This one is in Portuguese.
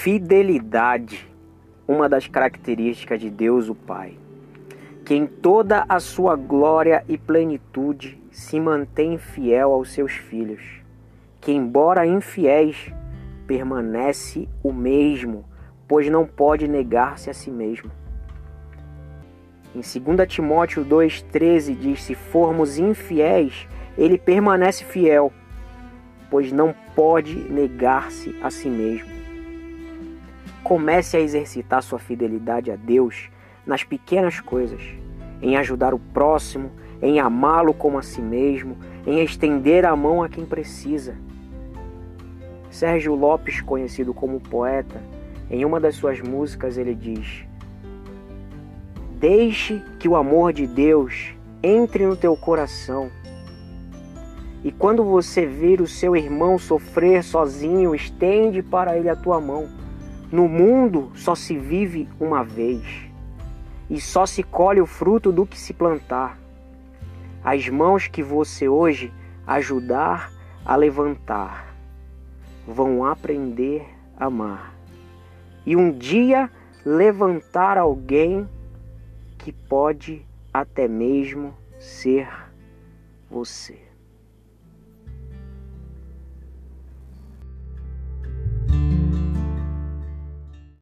Fidelidade, uma das características de Deus o Pai, que em toda a sua glória e plenitude se mantém fiel aos seus filhos, que embora infiéis, permanece o mesmo, pois não pode negar-se a si mesmo. Em 2 Timóteo 2,13 diz: Se formos infiéis, ele permanece fiel, pois não pode negar-se a si mesmo. Comece a exercitar sua fidelidade a Deus nas pequenas coisas, em ajudar o próximo, em amá-lo como a si mesmo, em estender a mão a quem precisa. Sérgio Lopes, conhecido como poeta, em uma das suas músicas ele diz: Deixe que o amor de Deus entre no teu coração. E quando você vir o seu irmão sofrer sozinho, estende para ele a tua mão. No mundo só se vive uma vez e só se colhe o fruto do que se plantar. As mãos que você hoje ajudar a levantar vão aprender a amar. E um dia levantar alguém que pode até mesmo ser você.